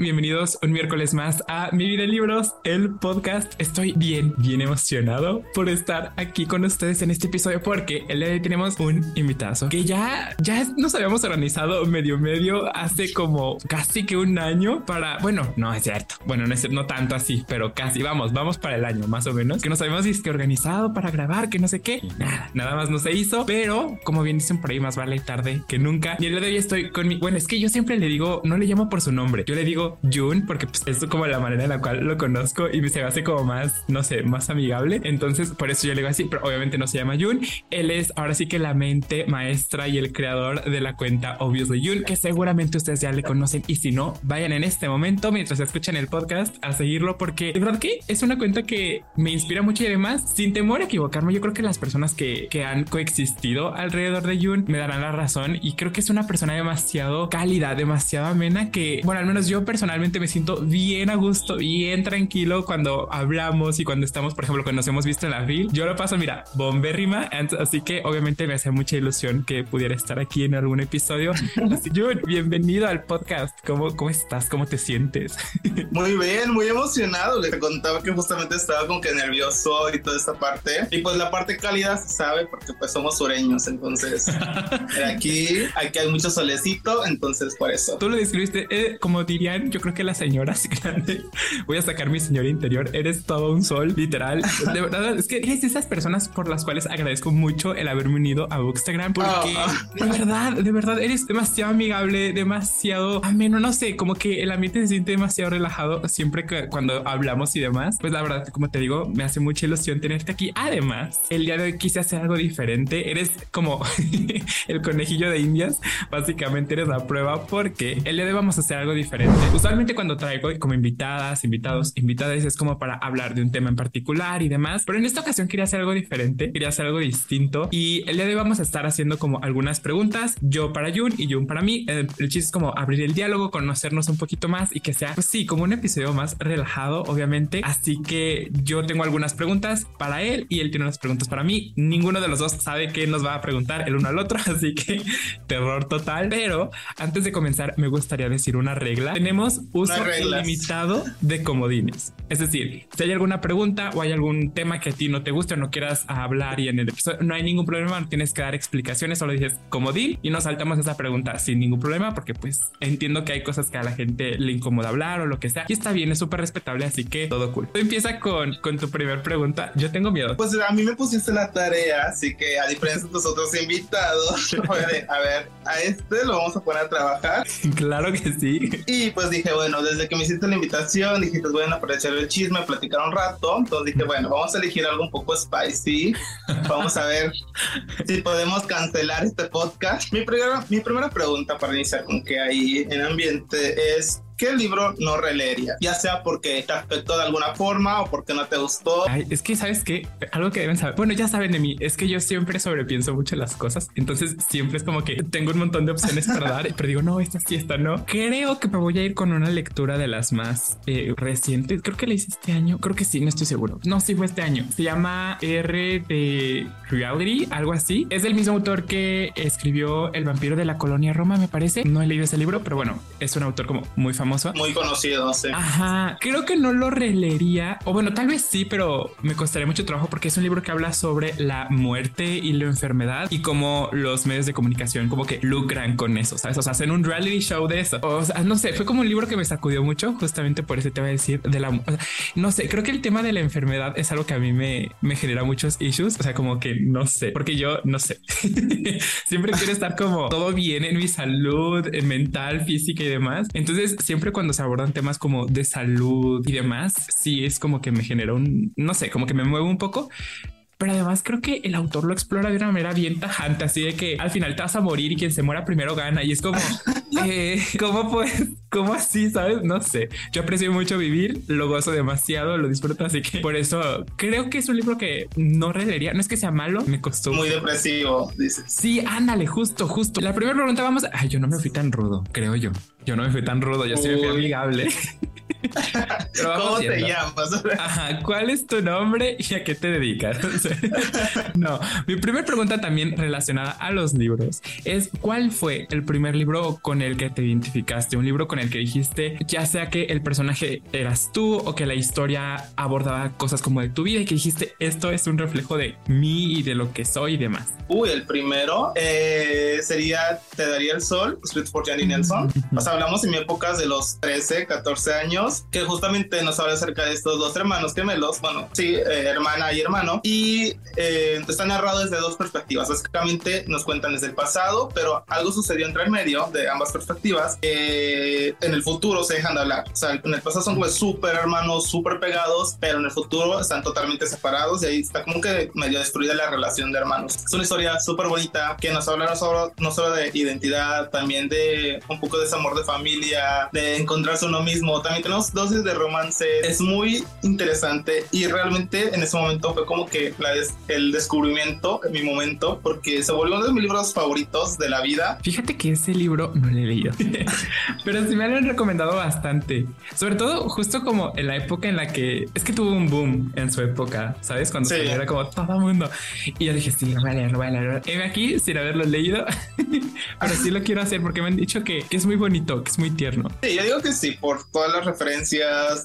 Bienvenidos un miércoles más a Mi Vida en Libros, el podcast. Estoy bien, bien emocionado por estar aquí con ustedes en este episodio porque el día de hoy tenemos un invitado que ya, ya nos habíamos organizado medio medio hace como casi que un año para, bueno, no es cierto, bueno, no es no tanto así, pero casi vamos, vamos para el año más o menos, que nos habíamos que organizado para grabar, que no sé qué, nada, nada más no se hizo, pero como bien dicen por ahí, más vale tarde que nunca. Y el día de hoy estoy con mi, bueno, es que yo siempre le digo, no le llamo por su nombre, yo le digo Jun porque pues, es como la manera en la cual lo conozco y se hace como más, no sé, más amigable. Entonces, por eso yo le digo así, pero obviamente no se llama Jun. Él es ahora sí que la mente maestra y el creador de la cuenta Obviously Jun, que seguramente ustedes ya le conocen. Y si no, vayan en este momento mientras escuchan el podcast a seguirlo, porque de verdad que es una cuenta que me inspira mucho y además, sin temor a equivocarme, yo creo que las personas que, que han coexistido alrededor de Jun me darán la razón. Y creo que es una persona demasiado cálida, demasiado amena, que, bueno, al menos yo me siento bien a gusto, bien tranquilo cuando hablamos y cuando estamos, por ejemplo, cuando nos hemos visto en la fil. Yo lo paso, mira, bombérrima. Así que obviamente me hace mucha ilusión que pudiera estar aquí en algún episodio. Así, Jun, bienvenido al podcast. ¿Cómo, ¿Cómo estás? ¿Cómo te sientes? Muy bien, muy emocionado. Le contaba que justamente estaba como que nervioso y toda esta parte. Y pues la parte cálida se sabe porque pues somos sureños, entonces aquí, aquí hay mucho solecito, entonces por eso. Tú lo describiste, eh, como dirían, yo creo que las señoras grandes, voy a sacar mi señora interior, eres todo un sol, literal. De verdad, es que eres esas personas por las cuales agradezco mucho el haberme unido a Bookstagram porque ah. de verdad, de verdad, eres demasiado amigable, demasiado ameno, no sé, como que el ambiente se siente demasiado relajado siempre que cuando hablamos y demás. Pues la verdad, como te digo, me hace mucha ilusión tenerte aquí. Además, el día de hoy quise hacer algo diferente. Eres como el conejillo de indias. Básicamente eres la prueba porque el día de hoy vamos a hacer algo diferente. Usualmente cuando traigo como invitadas, invitados, invitadas es como para hablar de un tema en particular y demás. Pero en esta ocasión quería hacer algo diferente, quería hacer algo distinto y el día de hoy vamos a estar haciendo como algunas preguntas, yo para Jun y Jun para mí. El, el chiste es como abrir el diálogo, conocernos un poquito más y que sea, pues sí, como un episodio más relajado, obviamente. Así que yo tengo algunas preguntas para él y él tiene unas preguntas para mí. Ninguno de los dos sabe qué nos va a preguntar el uno al otro, así que terror total. Pero antes de comenzar, me gustaría decir una regla. Tenemos uso ilimitado de comodines. Es decir, si hay alguna pregunta o hay algún tema que a ti no te guste o no quieras hablar y en el episodio no hay ningún problema, no tienes que dar explicaciones, solo dices comodín y nos saltamos esa pregunta sin ningún problema porque pues entiendo que hay cosas que a la gente le incomoda hablar o lo que sea y está bien, es súper respetable, así que todo cool. Empieza con, con tu primer pregunta. Yo tengo miedo. Pues a mí me pusiste la tarea, así que a diferencia de tus otros invitados, a ver, a este lo vamos a poner a trabajar. Claro que sí. Y pues dije, bueno, desde que me hiciste la invitación, dijiste, bueno, para echar el chisme, platicar un rato. Entonces dije, bueno, vamos a elegir algo un poco spicy. Vamos a ver si podemos cancelar este podcast. Mi primera, mi primera pregunta para iniciar con que hay en ambiente es ¿qué libro no releería? Ya sea porque te afectó de alguna forma o porque no te gustó. Es que sabes que algo que deben saber. Bueno, ya saben de mí, es que yo siempre sobrepienso mucho las cosas. Entonces siempre es como que tengo un montón de opciones para dar, pero digo, no, esta sí, esta no. Creo que me voy a ir con una lectura de las más eh, recientes. Creo que la hice este año. Creo que sí, no estoy seguro. No, sí fue este año. Se llama R de Reality, algo así. Es del mismo autor que escribió El vampiro de la colonia Roma, me parece. No he leído ese libro, pero bueno, es un autor como muy famoso muy conocido, sí. Ajá, creo que no lo releería, o bueno, tal vez sí, pero me costaría mucho trabajo porque es un libro que habla sobre la muerte y la enfermedad y cómo los medios de comunicación como que lucran con eso, ¿sabes? O sea, hacen un reality show de eso. O sea, no sé, fue como un libro que me sacudió mucho, justamente por eso te voy a decir de la... no sé, creo que el tema de la enfermedad es algo que a mí me, me genera muchos issues, o sea, como que no sé, porque yo no sé. siempre quiero estar como todo bien en mi salud mental, física y demás. Entonces, siempre cuando se abordan temas como de salud y demás, sí es como que me genera un, no sé, como que me mueve un poco, pero además creo que el autor lo explora de una manera bien tajante, así de que al final te vas a morir y quien se muera primero gana. Y es como, eh, ¿cómo pues? ¿Cómo así? ¿Sabes? No sé. Yo aprecio mucho vivir, lo gozo demasiado, lo disfruto, así que por eso creo que es un libro que no releería. No es que sea malo, me costó. Muy depresivo, dices. Sí, ándale, justo, justo. La primera pregunta vamos. Ay, yo no me fui tan rudo, creo yo. Yo no me fui tan rudo, yo sí me fui amigable. ¿Cómo te llamas? Ajá, ¿cuál es tu nombre y a qué te dedicas? no, mi primera pregunta también relacionada a los libros es ¿cuál fue el primer libro con el que te identificaste? Un libro con el que dijiste, ya sea que el personaje eras tú o que la historia abordaba cosas como de tu vida y que dijiste, esto es un reflejo de mí y de lo que soy y demás. Uy, el primero eh, sería Te daría el sol, escrito por Jenny Nelson. O sea, hablamos en mi época de los 13, 14 años, que justamente nos habla acerca de estos dos hermanos gemelos, bueno, sí, eh, hermana y hermano, y eh, está narrado desde dos perspectivas. Básicamente nos cuentan desde el pasado, pero algo sucedió entre el medio de ambas perspectivas. en el futuro se dejan de hablar. O sea, en el pasado son pues súper hermanos, súper pegados, pero en el futuro están totalmente separados y ahí está como que medio destruida la relación de hermanos. Es una historia súper bonita que nos habla no solo, no solo de identidad, también de un poco de ese amor de familia, de encontrarse uno mismo. También tenemos dosis de romance. Es muy interesante y realmente en ese momento fue como que la el descubrimiento en mi momento porque se volvió uno de mis libros favoritos de la vida. Fíjate que ese libro no lo he leído, pero sí me lo han recomendado bastante. Sobre todo justo como en la época en la que es que tuvo un boom en su época, ¿sabes? Cuando se era como todo mundo. Y yo dije, sí, lo voy a leer, lo voy a leer. aquí sin haberlo leído, pero sí lo quiero hacer porque me han dicho que, que, es muy bonito, que es muy tierno. Sí, yo digo que sí, por todas las referencias,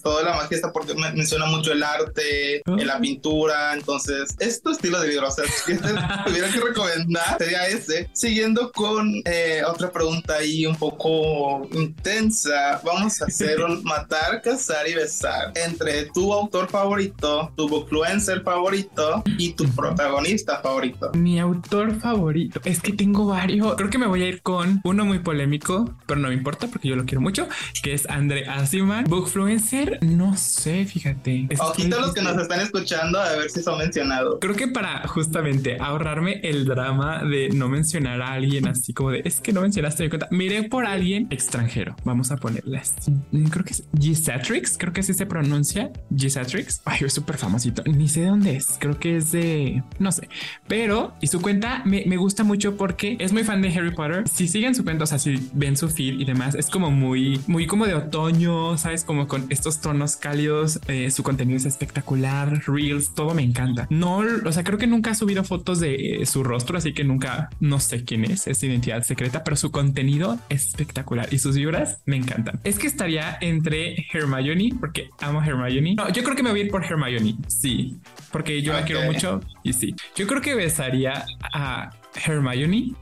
toda la magia está porque menciona mucho el arte, oh. la pintura. Entonces, es tu estilo de libro. O sea, si tuviera que recomendar, sería ese. Siguiendo con eh, otra pregunta ahí un poco intensa, vamos a hacer un matar, cazar y besar entre tu autor favorito, tu bookfluencer favorito y tu protagonista favorito. Mi autor favorito. Es que tengo varios. Creo que me voy a ir con uno muy polémico, pero no me importa porque yo lo quiero mucho, que es André Asiman. Bookfluencer, no sé, fíjate. Ojito los que nos están escuchando a ver si son mencionados. Creo que para justamente ahorrarme el drama de no mencionar a alguien así como de es que no mencionaste mi cuenta, miré por alguien extranjero. Vamos a ponerle así. Creo que es Gisatrix, creo que así se pronuncia. Gisatrix. Ay, es súper famosito. Ni sé de dónde es. Creo que es de no sé, pero y su cuenta me, me gusta mucho porque es muy fan de Harry Potter. Si siguen su cuenta, o sea, si ven su feed y demás, es como muy, muy como de otoño, sabes, como con estos tonos cálidos. Eh, su contenido es espectacular, reels, todo me encanta. No, o sea, creo que nunca ha subido fotos de su rostro, así que nunca, no sé quién es, es identidad secreta, pero su contenido es espectacular y sus vibras me encantan. Es que estaría entre Hermione, porque amo Hermione. No, yo creo que me voy a ir por Hermione, sí, porque yo la quiero mucho y sí. Yo creo que besaría a Hermione.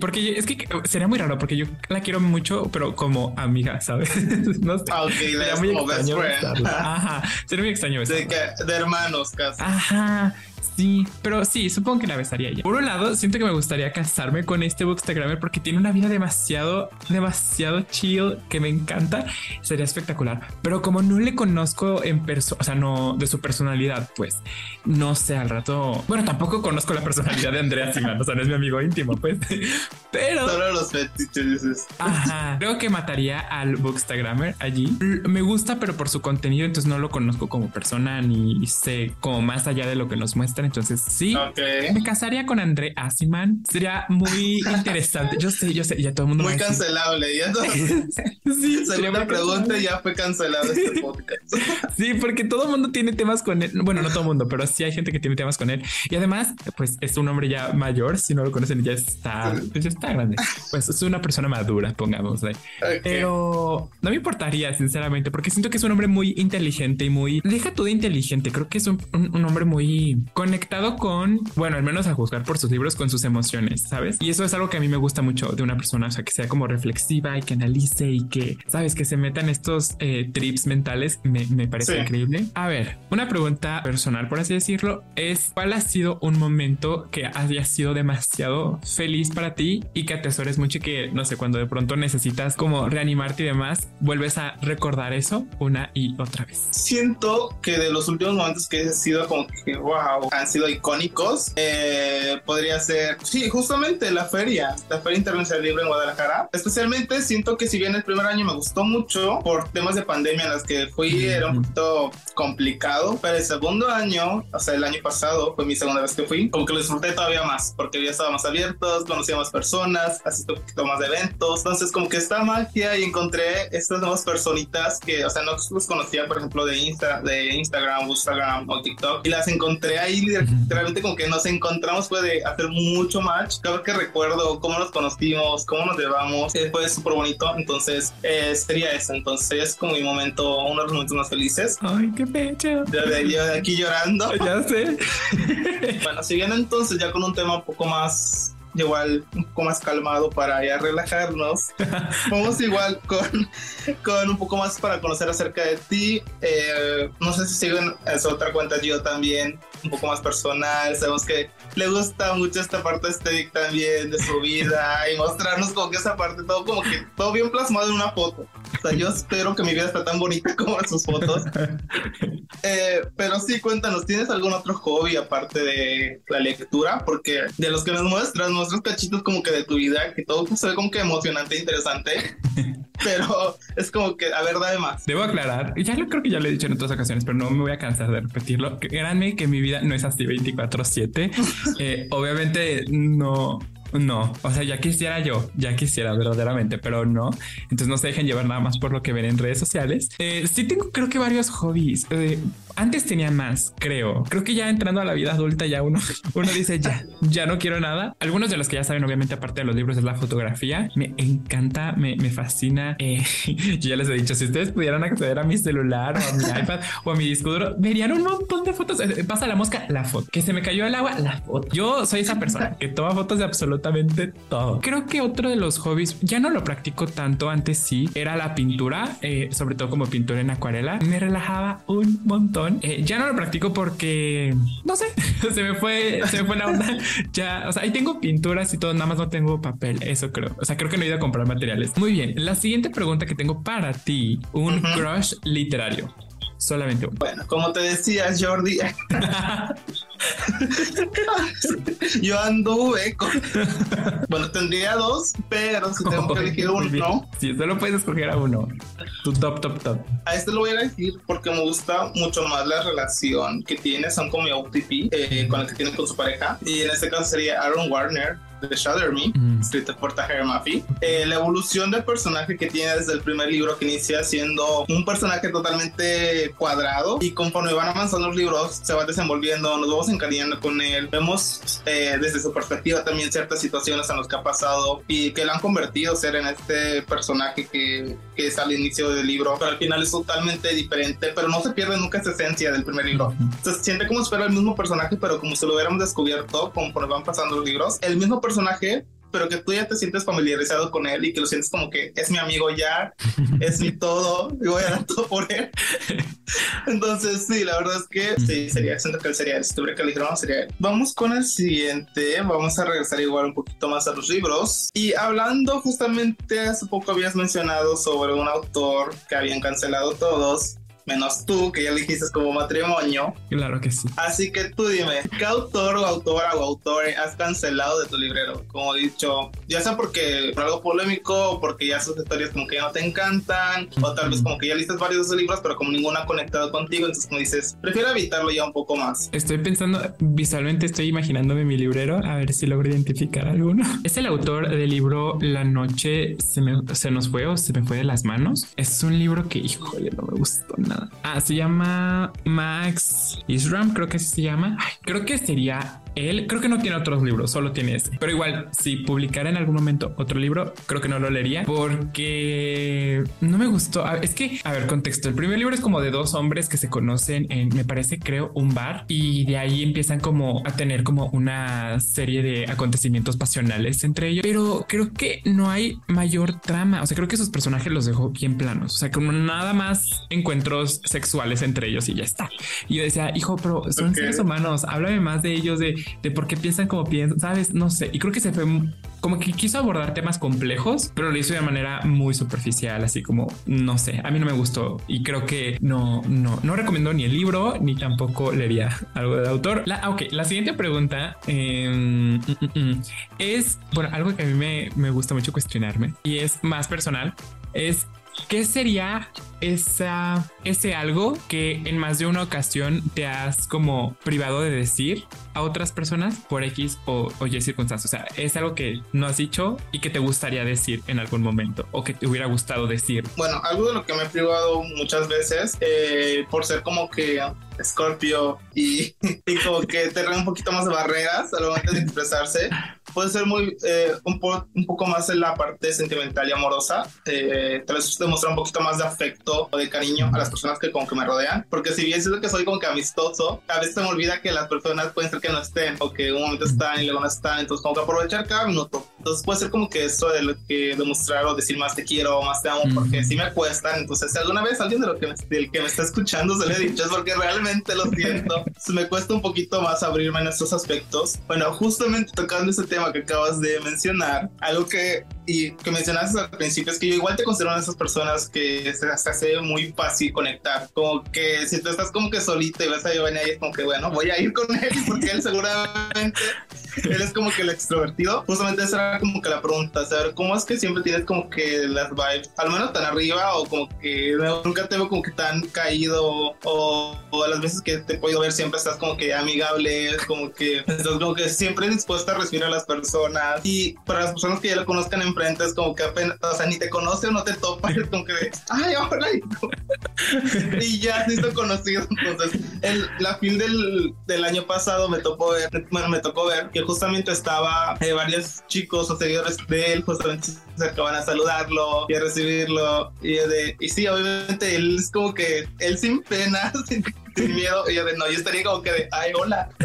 porque es que sería muy raro porque yo la quiero mucho, pero como amiga, ¿sabes? no sé. Ah, sería muy extraño. Ajá, sería muy extraño. De, de hermanos casi. Ajá. Sí, pero sí, supongo que la besaría ella. Por un lado, siento que me gustaría casarme con este bookstagrammer porque tiene una vida demasiado, demasiado chill que me encanta. Sería espectacular. Pero como no le conozco en persona, o sea, no de su personalidad, pues no sé al rato. Bueno, tampoco conozco la personalidad de Andrea Simán, o sea, no es mi amigo íntimo, pues. Pero solo los fetiches. Ajá, creo que mataría al bookstagrammer allí. Me gusta, pero por su contenido, entonces no lo conozco como persona ni sé como más allá de lo que nos muestra entonces, sí, me casaría con André Asiman. Sería muy interesante. Yo sé, yo sé, ya todo el mundo. Muy cancelable. Ya sí, segunda pregunta ya fue cancelado este podcast. sí, porque todo el mundo tiene temas con él. Bueno, no todo el mundo, pero sí hay gente que tiene temas con él. Y además, pues es un hombre ya mayor. Si no lo conocen, ya está, pues, ya está grande. Pues es una persona madura, pongamos. Pero no me importaría, sinceramente, porque siento que es un hombre muy inteligente y muy. Deja todo inteligente. Creo que es un, un hombre muy conectado con, bueno, al menos a juzgar por sus libros, con sus emociones, ¿sabes? Y eso es algo que a mí me gusta mucho de una persona, o sea, que sea como reflexiva y que analice y que, ¿sabes? Que se metan estos eh, trips mentales, me, me parece increíble. A ver, una pregunta personal, por así decirlo, es ¿cuál ha sido un momento que haya sido demasiado feliz para ti y que atesores mucho y que, no sé, cuando de pronto necesitas como reanimarte y demás, vuelves a recordar eso una y otra vez? Siento que de los últimos momentos que he sido como que, wow, han sido icónicos. Eh, podría ser, sí, justamente la feria, la Feria Internacional Libre en Guadalajara. Especialmente siento que si bien el primer año me gustó mucho por temas de pandemia en las que fui, era un poquito complicado, pero el segundo año, o sea, el año pasado fue mi segunda vez que fui, como que lo disfruté todavía más porque ya estábamos abiertos, conocía más personas, asistí un poquito más de eventos. Entonces, como que esta magia y encontré estas nuevas personitas que, o sea, no los conocía, por ejemplo, de, Insta, de Instagram, Instagram o TikTok, y las encontré ahí literalmente como que nos encontramos, fue de hacer mucho match. Cada que recuerdo cómo nos conocimos, cómo nos llevamos, fue súper bonito. Entonces, eh, sería eso. Entonces, es como mi momento, uno de los momentos más felices. Ay, qué pecho. Yo de, aquí llorando. ya sé. bueno, siguiendo entonces ya con un tema un poco más igual un poco más calmado para ya relajarnos. Vamos igual con, con un poco más para conocer acerca de ti. Eh, no sé si siguen esa otra cuenta yo también, un poco más personal. Sabemos que le gusta mucho esta parte estética también de su vida y mostrarnos como que esa parte, todo como que todo bien plasmado en una foto. O sea, yo espero que mi vida esté tan bonita como en sus fotos. Eh, pero sí, cuéntanos, ¿tienes algún otro hobby aparte de la lectura? Porque de los que nos muestras, muestras cachitos como que de tu vida, que todo se ve como que emocionante e interesante. pero es como que, a ver, dame más. Debo aclarar, ya lo creo que ya lo he dicho en otras ocasiones, pero no me voy a cansar de repetirlo. Créanme que mi vida no es así 24/7. Eh, obviamente no, no, o sea, ya quisiera yo, ya quisiera verdaderamente, pero no. Entonces no se dejen llevar nada más por lo que ven en redes sociales. Eh, sí tengo creo que varios hobbies. Eh, antes tenía más, creo. Creo que ya entrando a la vida adulta ya uno, uno dice ya, ya no quiero nada. Algunos de los que ya saben, obviamente, aparte de los libros, es la fotografía. Me encanta, me, me fascina. Eh, yo ya les he dicho, si ustedes pudieran acceder a mi celular o a mi iPad o a mi disco duro, verían un montón de fotos. Eh, pasa la mosca, la foto. Que se me cayó el agua, la foto. Yo soy esa persona que toma fotos de absolutamente todo. Creo que otro de los hobbies, ya no lo practico tanto, antes sí, era la pintura, eh, sobre todo como pintura en acuarela. Me relajaba un montón eh, ya no lo practico porque no sé, se me fue, se me fue la onda. Ya, o sea, ahí tengo pinturas y todo, nada más no tengo papel. Eso creo. O sea, creo que no he ido a comprar materiales. Muy bien. La siguiente pregunta que tengo para ti, un crush literario. Solamente uno. Bueno, como te decía, Jordi, yo anduve con. Bueno, tendría dos, pero si tengo que elegir uno, no. Si solo puedes escoger a uno, tu top, top, top. A este lo voy a elegir porque me gusta mucho más la relación que tiene, son como mi OTP, eh, con el que tiene con su pareja. Y en este caso sería Aaron Warner de Shadow Me, mm. escrito por Tahir Mafi. Eh, la evolución del personaje que tiene desde el primer libro que inicia siendo un personaje totalmente cuadrado y conforme van avanzando los libros se va desenvolviendo, nos vamos encariñando con él, vemos eh, desde su perspectiva también ciertas situaciones en las que ha pasado y que lo han convertido a ser en este personaje que, que es al inicio del libro, pero al final es totalmente diferente, pero no se pierde nunca esa esencia del primer libro. Se siente como si fuera el mismo personaje, pero como si lo hubiéramos descubierto conforme van pasando los libros. El mismo personaje personaje, pero que tú ya te sientes familiarizado con él y que lo sientes como que es mi amigo ya, es mi todo, y voy a dar todo por él. Entonces, sí, la verdad es que sí, sería, siento que él sería el si tuviera que elegir sería Vamos con el siguiente, vamos a regresar igual un poquito más a los libros. Y hablando justamente, hace poco habías mencionado sobre un autor que habían cancelado todos, menos tú, que ya dijiste como matrimonio. Claro que sí. Así que tú dime, ¿qué autor o autora o autor has cancelado de tu librero? Como he dicho, ya sea porque por algo polémico, o porque ya sus historias como que ya no te encantan, o tal vez como que ya listas varios de sus libros, pero como ninguno ha conectado contigo, entonces como dices, prefiero evitarlo ya un poco más. Estoy pensando, visualmente estoy imaginándome mi librero, a ver si logro identificar alguno. Es el autor del libro La noche se, me, se nos fue o se me fue de las manos. Es un libro que, híjole, no me gustó nada Ah, se llama Max Isram, creo que así se llama. creo que sería él creo que no tiene otros libros, solo tiene ese. Pero igual, si publicara en algún momento otro libro, creo que no lo leería porque no me gustó. Ah, es que, a ver, contexto. El primer libro es como de dos hombres que se conocen en, me parece, creo, un bar y de ahí empiezan como a tener como una serie de acontecimientos pasionales entre ellos. Pero creo que no hay mayor trama. O sea, creo que esos personajes los dejó bien planos. O sea, como nada más encuentros sexuales entre ellos y ya está. Y yo decía, hijo, pero son seres humanos. Háblame más de ellos, de de por qué piensan como piensan, ¿sabes? No sé. Y creo que se fue como que quiso abordar temas complejos, pero lo hizo de manera muy superficial, así como, no sé, a mí no me gustó y creo que no, no, no recomiendo ni el libro ni tampoco leería algo del autor. La, ok, la siguiente pregunta mm, es, bueno, algo que a mí me, me gusta mucho cuestionarme y es más personal, es ¿Qué sería esa, ese algo que en más de una ocasión te has como privado de decir a otras personas por X o, Y circunstancias? O sea, es algo que no has dicho y que te gustaría decir en algún momento o que te hubiera gustado decir. Bueno, algo de lo que me he privado muchas veces eh, por ser como que Scorpio y, y como que tener un poquito más de barreras al momento de expresarse. Puede ser muy, eh, un, un, poco más en la parte sentimental y amorosa. Eh, tal vez demostrar un poquito más de afecto o de cariño a las personas que como que me rodean. Porque si bien siento que soy como que amistoso, a veces se me olvida que las personas pueden ser que no estén o que un momento están y luego no están. Entonces como que aprovechar cada minuto. Entonces puede ser como que eso de lo que demostrar o decir más te quiero o más te amo porque si me cuestan. Entonces si alguna vez alguien de lo que me, del que me está escuchando se le ha dicho es porque realmente lo siento. me cuesta un poquito más abrirme en estos aspectos. Bueno, justamente tocando ese tema que acabas de mencionar, algo que, y que mencionaste al principio es que yo igual te considero una de esas personas que se, hace muy fácil conectar. Como que si tú estás como que solito y vas a Giovanni ahí, es como que bueno, voy a ir con él porque él seguramente él es como que el extrovertido. Justamente esa era como que la pregunta, saber cómo es que siempre tienes como que las vibes, al menos tan arriba o como que nunca te veo como que tan caído o, o las veces que te he podido ver siempre estás como que amigable, como que estás como que siempre dispuesta a recibir a las personas y para las personas que ya lo conozcan enfrente es como que apenas, o sea, ni te conoce o no te topa, es como que, ay, ahora y ya se hizo conocido. Entonces, el, la fin del, del año pasado me tocó ver, bueno, me tocó ver que justamente estaba eh, varios chicos seguidores de él, justamente se acaban a saludarlo y a recibirlo. Y, de, y sí, obviamente él es como que él sin pena, sin sin miedo. Y yo de no, yo estaría como que de, ay, hola.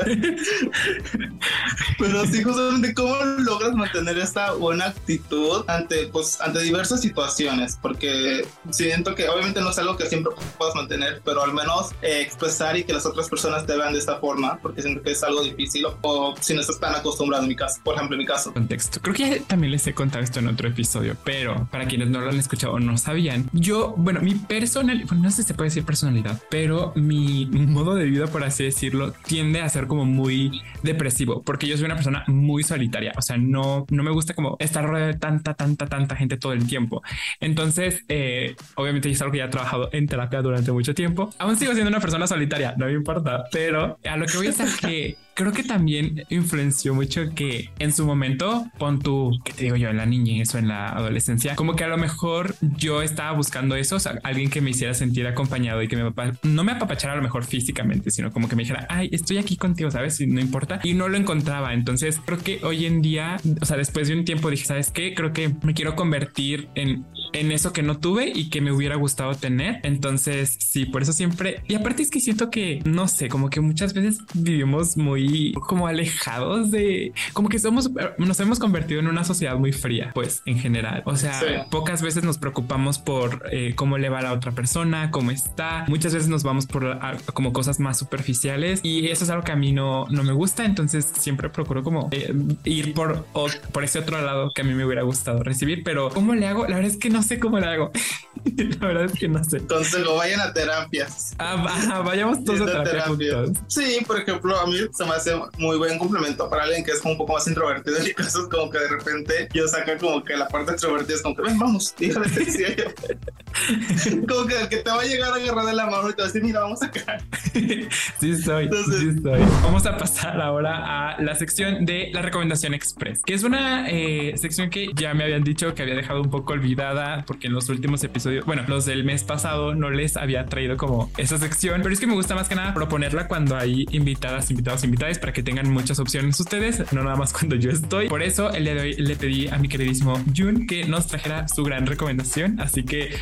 Pero sí, justamente, ¿cómo logras mantener esta buena actitud ante, pues, ante diversas situaciones? Porque siento que obviamente no es algo que siempre puedas mantener, pero al menos eh, expresar y que las otras personas te vean de esta forma, porque siento que es algo difícil o, si no estás tan acostumbrado en mi caso, por ejemplo, en mi caso. Contexto. Creo que también les he contado esto en otro episodio, pero para quienes no lo han escuchado o no sabían, yo, bueno, mi personal, bueno, no sé si se puede decir personalidad, pero mi modo de vida, por así decirlo, tiende a ser como muy depresivo, porque yo soy una persona muy solitaria, o sea, no, no me gusta como estar rodeado de tanta, tanta, tanta gente todo el tiempo. Entonces, eh, obviamente es algo que ya he trabajado en terapia durante mucho tiempo. Aún sigo siendo una persona solitaria, no me importa, pero a lo que voy a es que creo que también influenció mucho que en su momento, pon tú, que te digo yo, en la niñez o en la adolescencia, como que a lo mejor yo estaba buscando eso, o sea, alguien que me hiciera sentir acompañado y que me no me apapachara a lo mejor físicamente, sino como que me dijera, ay, estoy aquí contigo, ¿sabes? Y no importa. Y no lo encontraba. Entonces creo que hoy en día, o sea, después de un tiempo dije, ¿sabes qué? Creo que me quiero convertir en en eso que no tuve y que me hubiera gustado tener. Entonces, sí, por eso siempre. Y aparte es que siento que, no sé, como que muchas veces vivimos muy como alejados de, como que somos, nos hemos convertido en una sociedad muy fría, pues en general. O sea, pocas veces nos preocupamos por eh, cómo le va a la otra persona, cómo está. Muchas veces nos vamos por como cosas más superficiales y eso es algo que a mí no, no me gusta. Entonces siempre procuro como eh, ir por, por ese otro lado que a mí me hubiera gustado recibir. Pero ¿cómo le hago? La verdad es que no sé cómo le hago. la verdad es que no sé. Consejo, vayan a terapias. Ah, vayamos todos a terapia. Sí, por ejemplo, a mí se me hace muy buen complemento para alguien que es como un poco más introvertido. En mi caso es como que de repente yo saco como que la parte extrovertida es como que, ven, vamos, yo. como que el que te va a llegar a agarrar de la mano y te va a decir, mira, vamos acá. sí soy, sí soy. Vamos a pasar ahora a la sección de la recomendación express, que es una eh, sección que ya me habían dicho que había dejado un poco olvidada porque en los últimos episodios, bueno, los del mes pasado no les había traído como esa sección, pero es que me gusta más que nada proponerla cuando hay invitadas, invitados, invitadas para que tengan muchas opciones ustedes, no nada más cuando yo estoy. Por eso el día de hoy le pedí a mi queridísimo Jun que nos trajera su gran recomendación, así que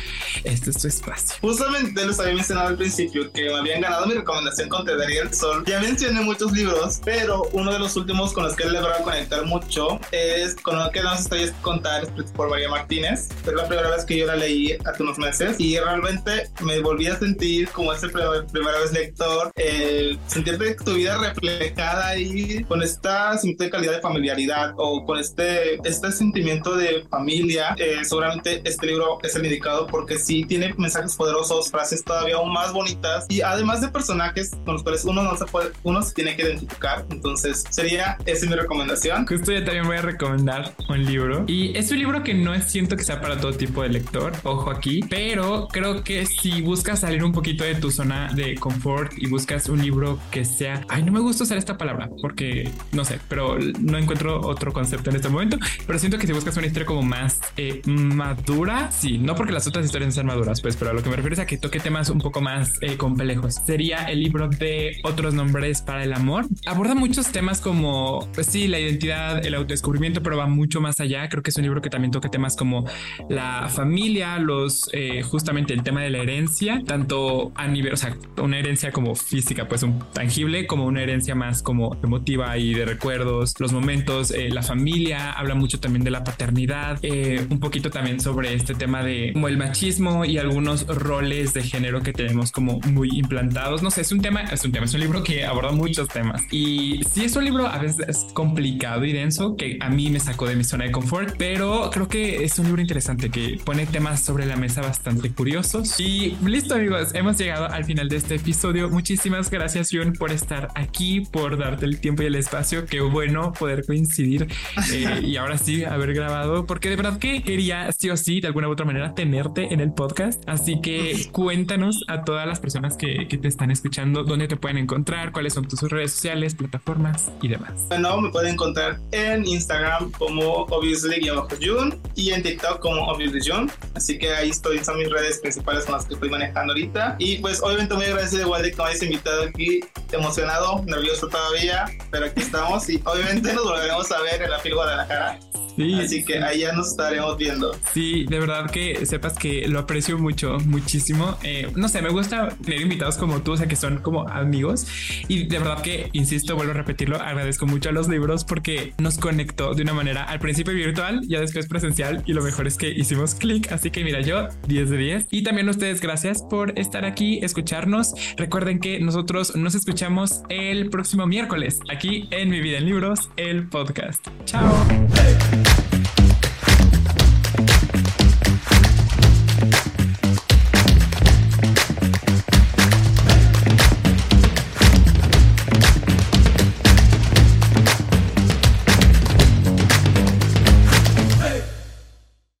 este es tu espacio. Justamente les había mencionado al principio que me habían ganado mi recomendación con Te el Sol. Ya mencioné muchos libros, pero uno de los últimos con los que he logrado conectar mucho es con lo que nos estoy contar por María Martínez. Es la primera vez que yo la leí hace unos meses y realmente me volví a sentir como ese primera vez lector, eh, sentirte tu vida reflejada ahí con esta calidad de familiaridad o con este, este sentimiento de familia. Eh, seguramente este libro es el indicado porque sí tiene mensajes poderosos, frases todavía aún más bonitas y además de personajes con los cuales uno no se puede, uno se tiene que identificar. Entonces sería esa mi recomendación. Justo yo también voy a recomendar un libro y es un libro que no siento que sea para todo tipo de lector, ojo aquí, pero creo que si buscas salir un poquito de tu zona de confort y buscas un libro que sea, ay, no me gusta usar esta palabra porque no sé, pero no encuentro otro concepto en este momento, pero siento que si buscas una historia como más eh, madura, sí, no porque las otras historias sean maduras, pues, pero a lo que me refiero es a que toque temas un poco más eh, complejos. Sería el libro de Otros Nombres para el Amor. Aborda muchos temas como, pues sí, la identidad, el autodescubrimiento, pero va mucho más allá. Creo que es un libro que también toca temas como la familia, los, eh, justamente el tema de la herencia, tanto a nivel, o sea, una herencia como física, pues un tangible, como una herencia más como emotiva y de recuerdos, los momentos, eh, la familia, habla mucho también de la paternidad, eh, un poquito también sobre este tema de como el machismo y algunos roles de género que tenemos como muy implantados. No sé, es un tema, es un tema, es un libro que aborda muchos temas y sí es un libro a veces es complicado y denso que a mí me sacó de mi zona de confort, pero creo que es un libro interesante que pone temas sobre la bastante curiosos. Y listo amigos, hemos llegado al final de este episodio. Muchísimas gracias John por estar aquí, por darte el tiempo y el espacio. Qué bueno poder coincidir eh, y ahora sí haber grabado, porque de verdad que quería sí o sí de alguna u otra manera tenerte en el podcast. Así que cuéntanos a todas las personas que, que te están escuchando dónde te pueden encontrar, cuáles son tus redes sociales, plataformas y demás. Bueno, me pueden encontrar en Instagram como obviously-jun y en TikTok como obviously Jun. Así que ahí estoy, son mis redes principales con las que estoy manejando ahorita. Y pues obviamente muy agradecido igual de que me hayas invitado aquí, emocionado, nervioso todavía, pero aquí estamos y obviamente nos volveremos a ver en la fila de cara. Así que allá nos estaremos viendo. Sí, de verdad que sepas que lo aprecio mucho, muchísimo. Eh, no sé, me gusta tener invitados como tú, o sea, que son como amigos. Y de verdad que, insisto, vuelvo a repetirlo, agradezco mucho a los libros porque nos conectó de una manera al principio virtual, ya después presencial. Y lo mejor es que hicimos clic. Así que mira, yo 10 de 10. Y también a ustedes, gracias por estar aquí, escucharnos. Recuerden que nosotros nos escuchamos el próximo miércoles aquí en Mi Vida en Libros, el podcast. Chao.